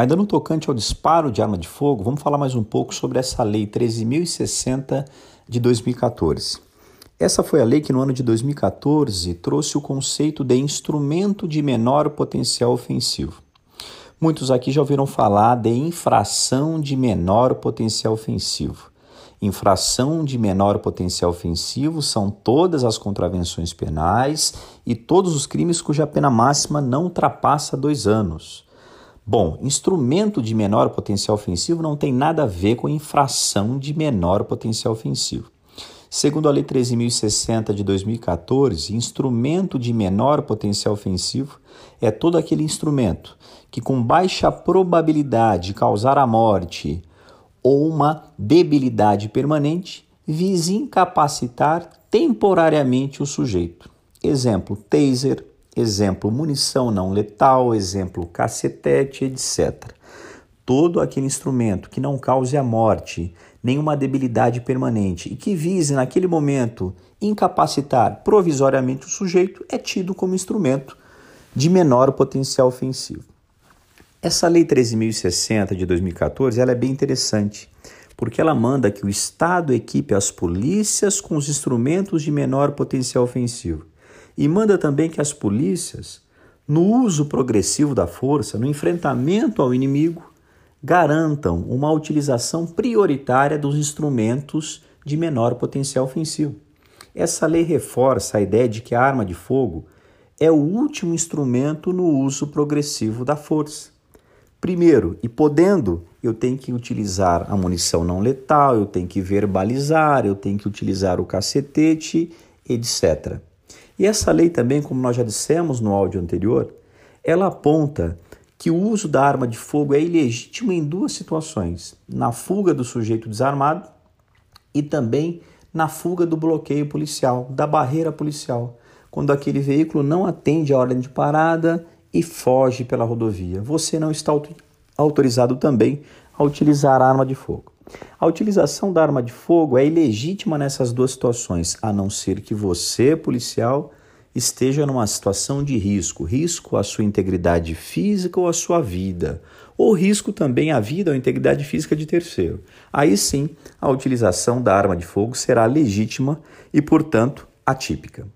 Ainda no tocante ao disparo de arma de fogo, vamos falar mais um pouco sobre essa lei 13.060 de 2014. Essa foi a lei que no ano de 2014 trouxe o conceito de instrumento de menor potencial ofensivo. Muitos aqui já ouviram falar de infração de menor potencial ofensivo. Infração de menor potencial ofensivo são todas as contravenções penais e todos os crimes cuja pena máxima não ultrapassa dois anos. Bom, instrumento de menor potencial ofensivo não tem nada a ver com infração de menor potencial ofensivo. Segundo a Lei 13.060 de 2014, instrumento de menor potencial ofensivo é todo aquele instrumento que, com baixa probabilidade de causar a morte ou uma debilidade permanente, vise incapacitar temporariamente o sujeito. Exemplo: taser, exemplo, munição não letal, exemplo, cacetete, etc. Todo aquele instrumento que não cause a morte, nenhuma debilidade permanente e que vise, naquele momento, incapacitar provisoriamente o sujeito é tido como instrumento de menor potencial ofensivo. Essa Lei 13.060 de 2014 ela é bem interessante, porque ela manda que o Estado equipe as polícias com os instrumentos de menor potencial ofensivo e manda também que as polícias, no uso progressivo da força, no enfrentamento ao inimigo, garantam uma utilização prioritária dos instrumentos de menor potencial ofensivo. Essa lei reforça a ideia de que a arma de fogo é o último instrumento no uso progressivo da força. Primeiro, e podendo, eu tenho que utilizar a munição não letal, eu tenho que verbalizar, eu tenho que utilizar o cacetete, etc. E essa lei também, como nós já dissemos no áudio anterior, ela aponta que o uso da arma de fogo é ilegítimo em duas situações: na fuga do sujeito desarmado e também na fuga do bloqueio policial, da barreira policial, quando aquele veículo não atende a ordem de parada e foge pela rodovia. Você não está autorizado também a utilizar a arma de fogo. A utilização da arma de fogo é ilegítima nessas duas situações, a não ser que você, policial, esteja numa situação de risco, risco à sua integridade física ou à sua vida, ou risco também à vida ou à integridade física de terceiro. Aí sim, a utilização da arma de fogo será legítima e, portanto, atípica.